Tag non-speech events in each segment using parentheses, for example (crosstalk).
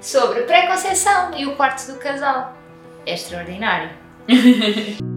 sobre pré-conceição e o quarto do casal. É extraordinário. (laughs)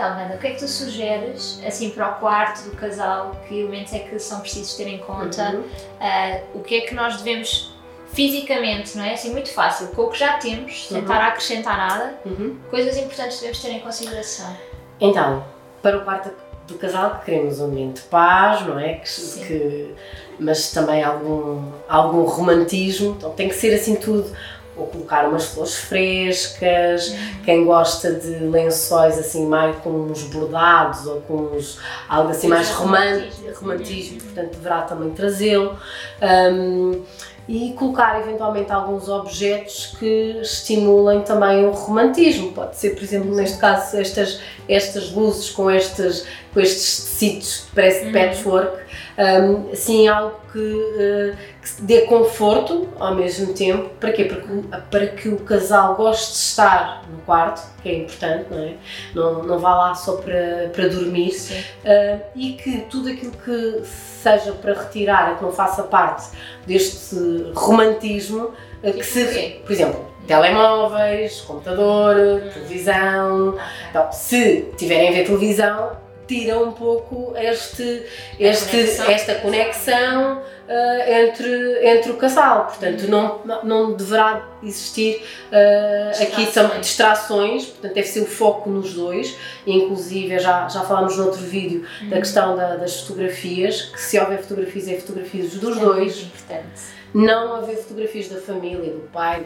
Então, Wanda, o que é que tu sugeres assim para o quarto do casal? Que elementos é que são precisos ter em conta? Uhum. Uh, o que é que nós devemos fisicamente, não é? Assim, muito fácil, com o que já temos, sem Uhum. estar a acrescentar nada, Uhum. coisas importantes que devemos ter em consideração. Então, para o quarto do casal queremos um momento de paz, não é? Que, que- mas também algum, algum romantismo, então tem que ser assim tudo. Ou colocar umas flores frescas, quem gosta de lençóis assim mais com uns bordados ou com uns, algo assim Sim, mais romantismo. romântico, romantismo, portanto deverá também trazê-lo. Hum, e colocar eventualmente alguns objetos que estimulem também o romantismo. Pode ser, por exemplo, neste caso, estas, estas luzes com estes, com estes tecidos que parece Uhum. patchwork, um, assim, algo que, eh, que dê conforto ao mesmo tempo. Para quê? Porque, para que o casal goste de estar no quarto, que é importante, não é? Não, não vá lá só para, para dormir. Sim. Uh, e que tudo aquilo que seja para retirar, que não faça parte deste romantismo, uh, que se, quê? por exemplo, telemóveis, computador, televisão. Então, se tiverem a ver televisão, tira um pouco este, este, conexão. esta conexão uh, entre, entre o casal. Portanto, não, não deverá existir uh, aqui tam- Distrações. portanto, deve ser o foco nos dois. Inclusive, já, já falámos no outro vídeo da Uhum. questão da- das fotografias, que se houver fotografias, é fotografias dos É dois, importante. Não haver fotografias da família, do pai,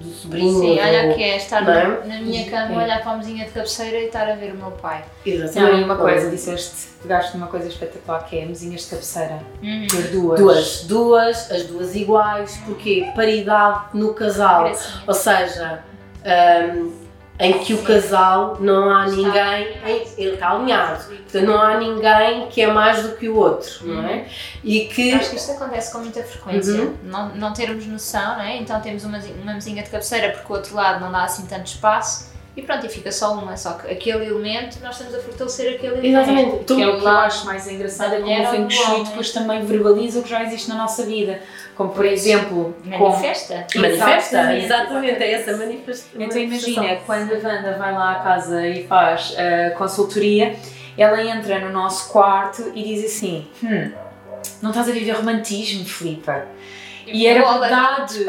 do, do sobrinho. Sim, do- olha que é estar não é? na, na minha cama, É. olhar para a mesinha de cabeceira e estar a ver o meu pai. Exatamente. Não, e uma coisa, disseste, pegaste numa coisa espetacular que é mesinhas de cabeceira. Ter duas. Duas, duas, as duas iguais, porque paridade no casal, ou seja, hum, em que o casal não há ninguém, ele está alinhado, portanto não há ninguém que é mais do que o outro, não é? E que Acho que isto acontece com muita frequência, Uhum. não, não termos noção, não é? Então temos uma, uma mesinha de cabeceira porque o outro lado não dá assim tanto espaço e pronto, e fica só uma. Só que aquele elemento, nós estamos a fortalecer aquele elemento. Exatamente. Que é o que eu acho mais engraçado, é como o Feng Shui depois também verbaliza o que já existe na nossa vida. Como, por exemplo. Manifesta. manifesta, Exatamente. exatamente, é essa manifestação. Então imagina, quando a Wanda vai lá à casa e faz a consultoria, ela entra no nosso quarto e diz assim, hum, não estás a viver romantismo, Filipa? E era verdade.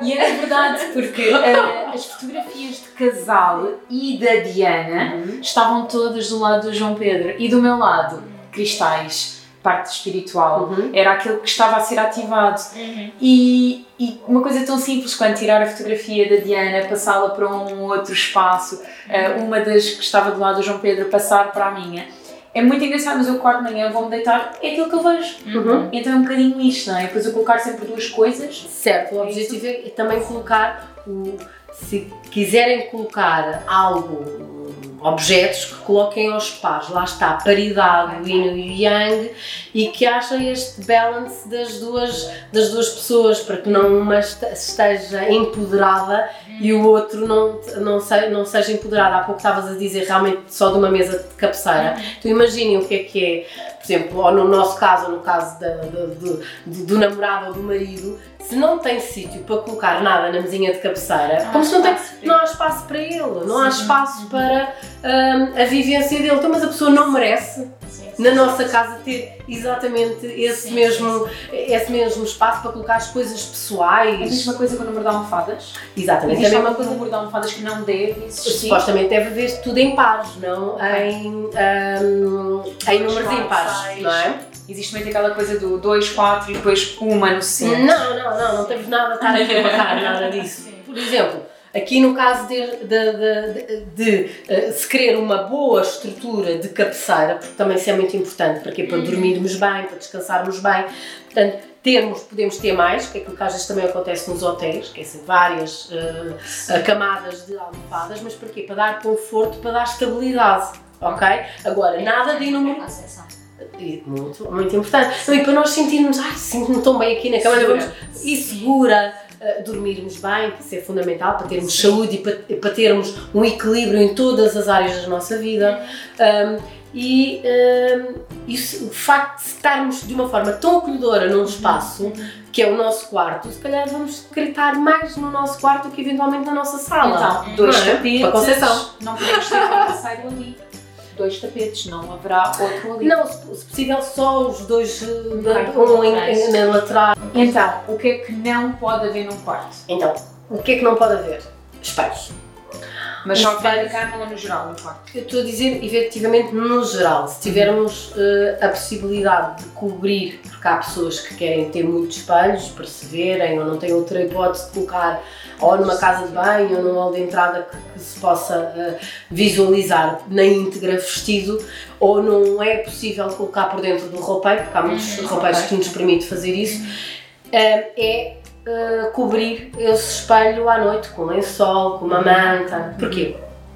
E era verdade, porque eh, as fotografias de casal e da Diana Uhum. estavam todas do lado do João Pedro e do meu lado, cristais, parte espiritual. Uhum. Era aquilo que estava a ser ativado. Uhum. E, e uma coisa tão simples quanto tirar a fotografia da Diana, passá-la para um outro espaço, eh, uma das que estava do lado do João Pedro, passar para a minha. É muito engraçado, mas eu quarto de manhã vou-me deitar, é aquilo que eu vejo. Uhum. Então é um bocadinho isto, não é? Depois eu colocar sempre duas coisas. Certo, o objetivo é também colocar o. Se quiserem colocar algo, objetos que coloquem aos pares, lá está, paridade, o yin e o yang, e que achem este balance das duas, das duas pessoas, para que não uma este- esteja empoderada e o outro não, não, se, não seja empoderado. Há pouco estavas a dizer realmente só de uma mesa de cabeceira. Então imaginem o que é que é Por exemplo, ou no nosso caso, ou no caso da- da- do, do- do namorado ou do marido, se não tem sítio para colocar nada na mesinha de cabeceira, Não como há se não tem, espaço para não há espaço para ele, não há Sim. espaço para hum, a vivência dele. Então, mas a pessoa não merece na sim, nossa sim. casa ter exatamente esse, Sim, mesmo, esse mesmo espaço para colocar as coisas É a pessoais. mesma coisa com o número de almofadas. Exatamente, Existe é a algum mesma coisa. número de almofadas que não deve existir. Supostamente deve haver tudo em pares, não em, hum, em números impares, não é? Existe muito aquela coisa do 2, 4 e depois uma no centro. Não, não, não, não temos nada a estar a (laughs) nada disso. Sim. Por exemplo, aqui no caso de, de, de- de- eh, se querer uma boa estrutura de cabeceira, porque também isso é muito importante, para quê? Para dormirmos bem, para descansarmos bem. Portanto, termos, podemos ter mais, que é que às vezes também acontece nos hotéis, que é assim, várias eh, camadas de almofadas, mas para quê? Para dar conforto, para dar estabilidade. Ok? Agora, nada de inúmero. Muito, muito importante. E para nós sentirmos, ai, sinto-me tão bem aqui na cama, vamos, e segura, uh, dormirmos bem, que isso é fundamental para termos saúde e para, para termos um equilíbrio em todas as áreas da nossa vida. Um, e um, isso, o facto de estarmos de uma forma tão acolhedora num espaço, que é o nosso quarto, se calhar vamos gritar mais no nosso quarto do que eventualmente na nossa sala. Então, dois é? tapetes. Não podemos ter um ali. Dois tapetes, não haverá outro ali. Não, se, se possível, só os dois, Ok, um em- na lateral. Então, o que é que não pode haver num quarto? Então, o que é que não pode haver? Espelhos. Mas só Os que vai espelhos- ficar no, no geral, no quarto. Eu estou a dizer, efetivamente, no geral, se tivermos eh, a possibilidade de cobrir, porque há pessoas que querem ter muitos espelhos para se verem, ou não têm outra hipótese de colocar ou numa casa de banho ou num hall de entrada que, que se possa eh, visualizar na íntegra vestido, ou não é possível colocar por dentro do roupeiro, porque há muitos Uhum, roupeiros que nos permite fazer isso, eh, é eh, cobrir esse espelho à noite com lençol, com uma manta. Porquê?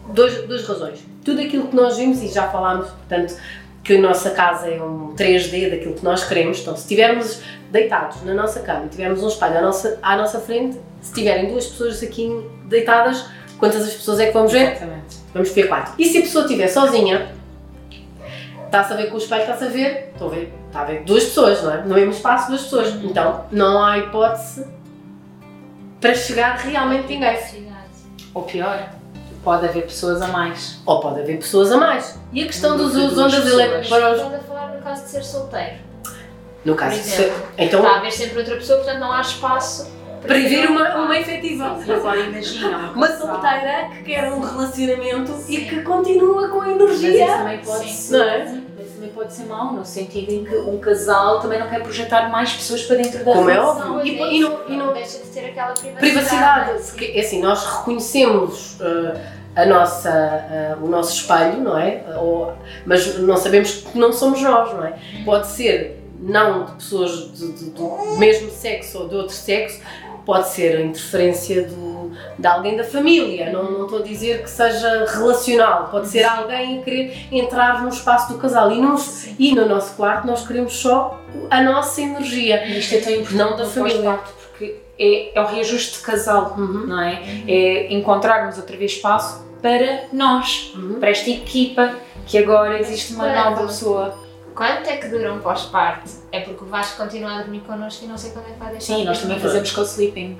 Dois, duas razões. Tudo aquilo que nós vimos, e já falámos, portanto, que a nossa casa é um 3D daquilo que nós queremos. Então, se estivermos deitados na nossa cama e tivermos um espelho à nossa, à nossa frente, se tiverem duas pessoas aqui deitadas, quantas as pessoas é que vamos ver? Exatamente. Vamos ver quatro. E se a pessoa estiver sozinha, está-se a ver com o espelho, está-se a ver, estou a ver, está a ver duas pessoas, não é? No mesmo espaço, duas pessoas. Então, não há hipótese para chegar realmente ninguém. Ou pior, pode haver pessoas a mais. Ou pode haver pessoas a mais. E a questão dos Duas os ondas elétricas para os... Estamos a falar no caso de ser solteiro. No caso, se- exemplo, então, está a haver sempre outra pessoa, portanto não há espaço para vir uma, uma efetiva. E agora imagina Uma solteira que quer um relacionamento e Sim. que continua com Mas isso energia. também pode Sim. ser. Não é? Pode ser mau, no sentido em que um casal também não quer projetar mais pessoas para dentro da Como é relação. óbvio. E- é e não- e não- deixa de ter aquela privacidade. Privacidade, sim. porque é assim, nós reconhecemos uh, a nossa, uh, o nosso espelho, não é? Ou- mas não sabemos que não somos nós, não é? Pode ser não de pessoas de- de- do mesmo sexo ou de outro sexo, pode ser a interferência do, de alguém da família, não, não estou a dizer que seja relacional, pode ser alguém a querer entrar no espaço do casal e, nós, e no nosso quarto nós queremos só a nossa energia. E isto é tão importante Não da família. porque é, é o reajuste de casal, Uhum. não é? É encontrarmos outra vez espaço para nós, Uhum. para esta equipa, que agora existe uma nova pessoa. Quanto é que dura um pós-parto? É porque o Vasco continua a dormir connosco e não sei quando é que vai deixar. Sim, nós também fazemos co-sleeping.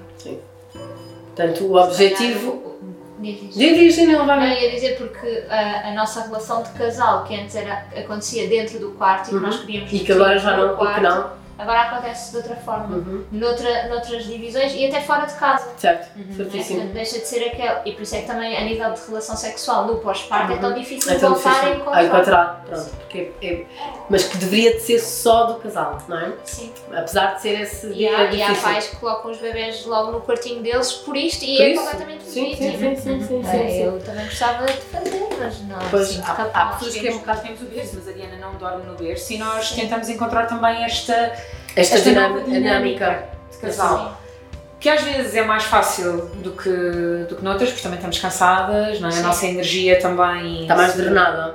Portanto, o objetivo. Diz, diz. Diz, não vai Não, ia dizer porque a, a nossa relação de casal, que antes era, acontecia dentro do quarto e que Uhum. nós queríamos E que agora já não, e que quarto, não. Agora acontece de outra forma, Uhum. noutra, noutras divisões e até fora de casa. Certo, certíssimo. Portanto, Deixa de ser aquele. E por isso é que também a nível de relação sexual no pós-parto é tão difícil É tão voltar difícil a encontrar. a encontrar. Pronto, porque é- mas que deveria de ser só do casal, não é? Sim. Apesar de ser esse E dia há, e há difícil. pais que colocam os bebés logo no quartinho deles por isto e Por é isso? completamente Sim, legítimo. sim, sim, sim, sim, sim, É, sim. Eu também gostava de fazer, mas não Pois, há- há pessoas que é um Temos, bocado- temos o berço, mas a Diana não dorme no berço e nós tentamos encontrar também esta, Esta, esta dinâmica, nova dinâmica de casal. Sim. Que às vezes é mais fácil do que, do que noutras, porque também estamos cansadas, não é? Sim. a nossa energia também Está mais drenada.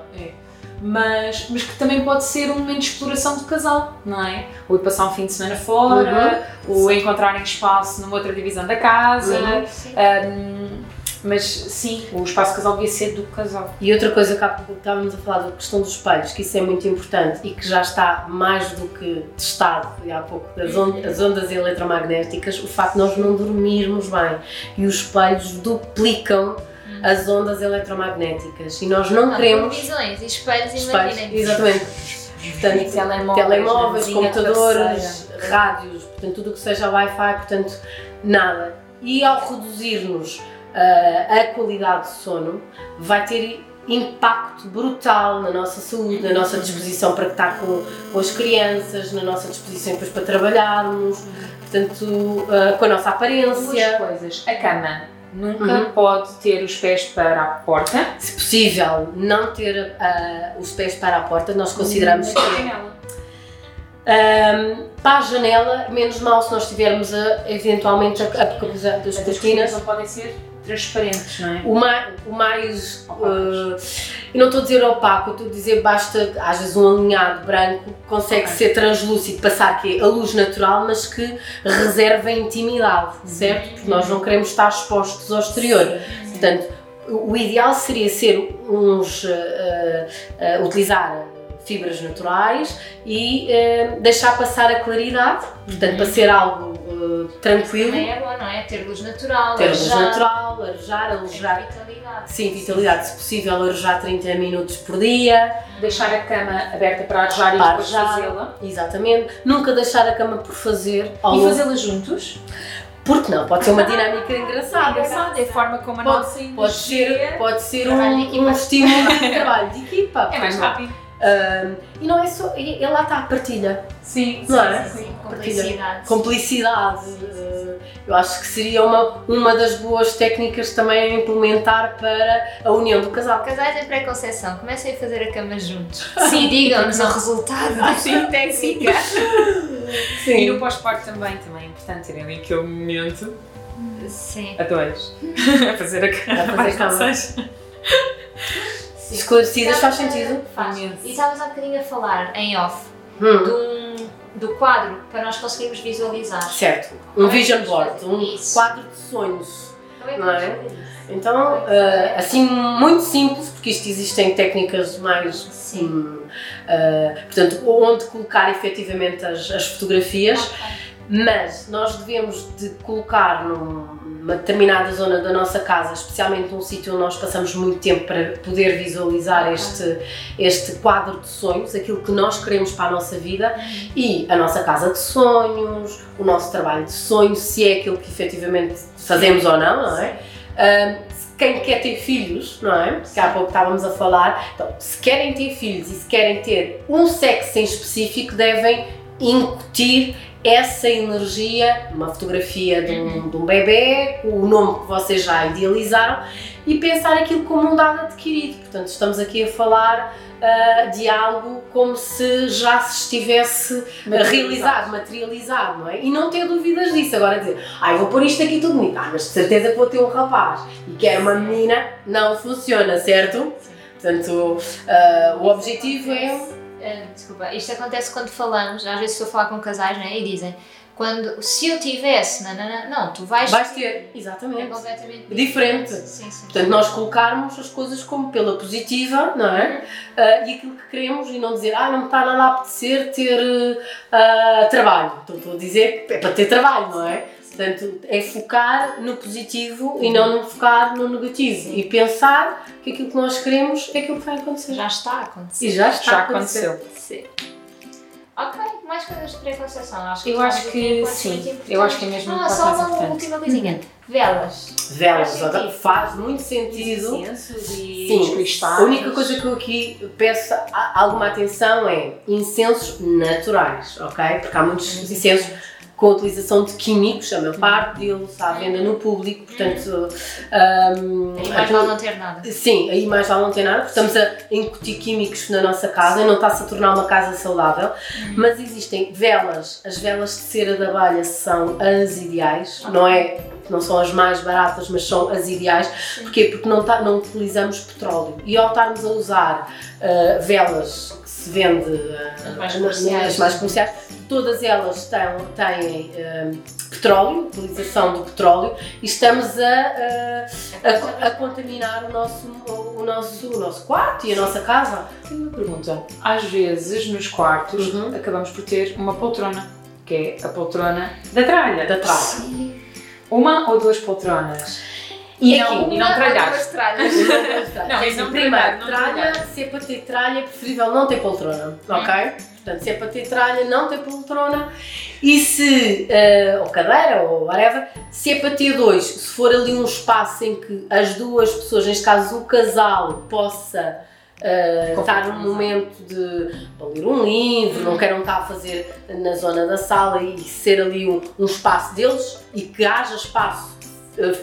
mas, mas que também pode ser um momento de exploração de casal, não é? O ir passar um fim de semana fora, o encontrarem espaço numa outra divisão da casa, Uhum. Sim. um, Mas sim, o espaço casal devia ser do casal. E outra coisa que há pouco estávamos a falar da questão dos espelhos, que isso é muito importante e que já está mais do que testado, e há pouco, das on- as ondas eletromagnéticas, o facto de nós não dormirmos bem. E os espelhos duplicam as ondas eletromagnéticas. E nós não Ah, queremos. televisões e espelhos, Espelhos, exatamente. Portanto, telemóveis, telemóveis, computadores, rádios, portanto, tudo o que seja Wi-Fi, portanto, nada. E ao reduzirmos a qualidade de sono, vai ter impacto brutal na nossa saúde, na nossa disposição para estar com, com as crianças, na nossa disposição depois para trabalharmos, portanto, ah, com a nossa Duas aparência. coisas. A cama nunca Uhum. pode ter os pés para a porta. Se possível, não ter ah, os pés para a porta, nós consideramos que é janela. Ahm, para a janela, menos mal se nós tivermos a, eventualmente a, a capacidade das As cortinas. cortinas não podem ser transparentes, não é? O mais, o mais uh, eu não estou a dizer opaco, estou a dizer basta, às vezes um alinhado branco consegue Ok. ser translúcido, passar que é a luz natural, mas que reserva a intimidade, certo? Porque nós não queremos estar expostos ao exterior. Portanto, o ideal seria ser uns, uh, uh, utilizar fibras naturais e uh, deixar passar a claridade, portanto, para ser algo uh, tranquilo, Também é bom, não é? Ter luz natural, ter luz arejar, natural, arejar, alojar. vitalidade. Sim, vitalidade, se possível, arejar 30 minutos por dia, Deixar a cama aberta para arejar e Para depois arejar. fazê-la. exatamente. Nunca deixar a cama por fazer, E fazê-la juntos. porque não, pode ser uma dinâmica engraçada. é a forma como a Pode- nossa Pode ser, pode ser um, um estímulo de trabalho de equipa. (laughs) É mais rápido. E não é só, e, e lá está a partilha, Sim, não é? Sim, Partilha. complicidade. Complicidade. eh, eu acho que seria uma, uma das boas técnicas também a implementar para a união do casal. Casais em pré-conceição, comecem a fazer a cama juntos. (laughs) Sim, digam-nos o resultado (laughs) da sua técnica. E no pós-parto também, também é importante terem ali aquele momento Sim. a dois. (laughs) a fazer a cama. A fazer a cama. Seja. Esclarecidas faz sentido? Faz. E estavas há bocadinho a falar, em off, Hum, de um, do quadro para nós conseguirmos visualizar. certo. Um vision board, um Isso. quadro de sonhos. Como é Não é? Então, eh, assim, muito simples, porque isto existem técnicas mais. Sim. hum, eh, portanto, onde colocar efetivamente as, as fotografias, mas nós devemos de colocar num- numa determinada zona da nossa casa, especialmente num sítio onde nós passamos muito tempo para poder visualizar este, este quadro de sonhos, aquilo que nós queremos para a nossa vida e a nossa casa de sonhos, o nosso trabalho de sonhos, se é aquilo que efetivamente fazemos ou não, não é? Quem quer ter filhos, não é? Que há pouco estávamos a falar, então, se querem ter filhos e se querem ter um sexo em específico, devem incutir essa energia, uma fotografia de um, de um bebê, o nome que vocês já idealizaram e pensar aquilo como um dado adquirido. Portanto, estamos aqui a falar ah, de algo como se já se estivesse realizado, materializado, não é? E não ter dúvidas disso. Agora dizer, ah, vou pôr isto aqui tudo bonito, ah, mas de certeza que vou ter um rapaz e quero uma menina, não funciona, certo? Portanto, ah, o objetivo é. Desculpa, isto acontece quando falamos, às vezes estou a falar com casais né, e dizem quando, se eu tivesse, não, não, não, não tu vais, Vais ter, É exatamente. completamente Diferente. Sim, sim. Portanto, nós colocarmos as coisas como pela positiva, não é? Ah, e aquilo que queremos e não dizer, ah, não me está nada a apetecer ter ah, trabalho. Então, estou a dizer que é para ter trabalho, não é? Portanto, é focar no positivo e não no focar no negativo. E pensar que aquilo que nós queremos é aquilo que vai acontecer. Já está a acontecer. E já está Já a acontecer. aconteceu. Sim. Ok, mais coisas de preconceição. Acho que Eu acho que sim. Eu acho que é mesmo Ah, só uma importante. última coisinha. Velas. Velas, Faz faz muito sentido. Incensos e Sim, cristais. A única coisa que eu aqui peço alguma atenção é incensos naturais, ok? Porque há muitos incensos com a utilização de químicos, a maior parte deles está à venda no público, portanto. hum, E mais vale não ter nada. Sim, aí mais vale não ter nada, estamos a incutir químicos na nossa casa e não está-se a tornar uma casa saudável. Mas existem velas, as velas de cera de abelha são as ideais, não é? Não são as mais baratas, mas são as ideais. Porquê? Porque não, tá- não utilizamos petróleo. E ao estarmos a usar ah, velas que se vende ah, As mais nas- comerciais. as mais comerciais, todas elas têm, têm eh, petróleo, utilização do petróleo, e estamos a, a, a contaminar o nosso, o, nosso, o nosso quarto e a nossa casa. Tenho uma pergunta. Às vezes, nos quartos, Uhum. acabamos por ter uma poltrona, que é a poltrona da tralha. Da tralha. Uma ou duas poltronas. E, É não, e não tralhares. tralhas. (laughs) Não, não Primeiro, tralhar, não tralha, se é para ter tralha, é preferível não ter poltrona, ok? Portanto, se é para ter tralha, não ter poltrona. E se, eh, ou cadeira, ou whatever, se é para ter dois, se for ali um espaço em que as duas pessoas, neste caso o casal, possa eh, estar num momento de para ler um livro, não queiram estar a fazer na zona da sala e ser ali um, um espaço deles e que haja espaço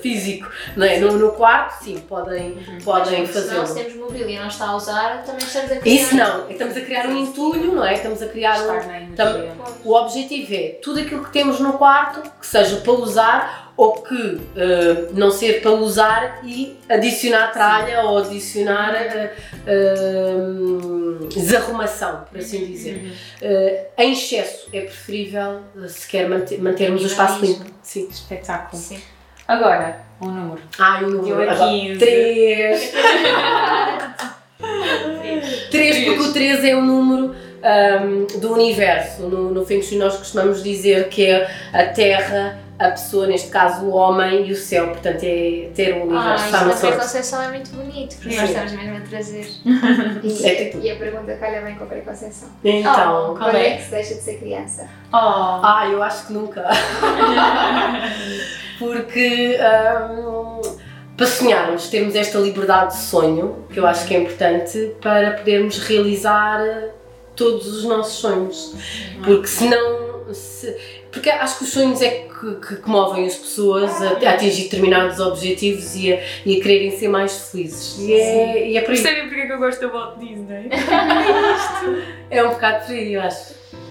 físico não é? no, no quarto, sim, podem, podem Se nós fazê-lo. temos mobília e não está a usar, também estamos a criar. Isso não, estamos a criar um entulho, não é? Estamos a criar um, Estar na energia. Tam- o objetivo é tudo aquilo que temos no quarto que seja para usar ou que eh, não ser para usar e adicionar tralha ou adicionar eh, eh, desarrumação, por assim dizer. Eh, em excesso é preferível eh, se quer manter- mantermos o espaço limpo. Sim. Espetáculo. Sim. Agora, um número. Ai, o número. Eu a agora, 15. Três. (laughs) Três, porque o 3 é o número ahm, do universo. No, no Feng Shui nós costumamos dizer que é a Terra, a pessoa, neste caso o homem e o céu. Portanto, é ter o Ah, universo. isto está da preconceição é muito bonito, porque Sim. nós estamos mesmo a trazer. (laughs) E, É tipo- e a pergunta calha bem com a preconceição. Então, Oh, qual Quando é é? que se deixa de ser criança? Oh. ah, eu acho que nunca. (laughs) porque ahm, para sonharmos, termos esta liberdade de sonho, que eu acho que é importante para podermos realizar eh, todos os nossos sonhos. Porque senão. Se, porque acho que os sonhos é que, que, que movem as pessoas a, a atingir determinados objetivos e a, e a quererem ser mais felizes. E é, e é por isso. Percebem porque é que eu gosto da Walt Disney? (laughs) É um bocado por aí, eu acho.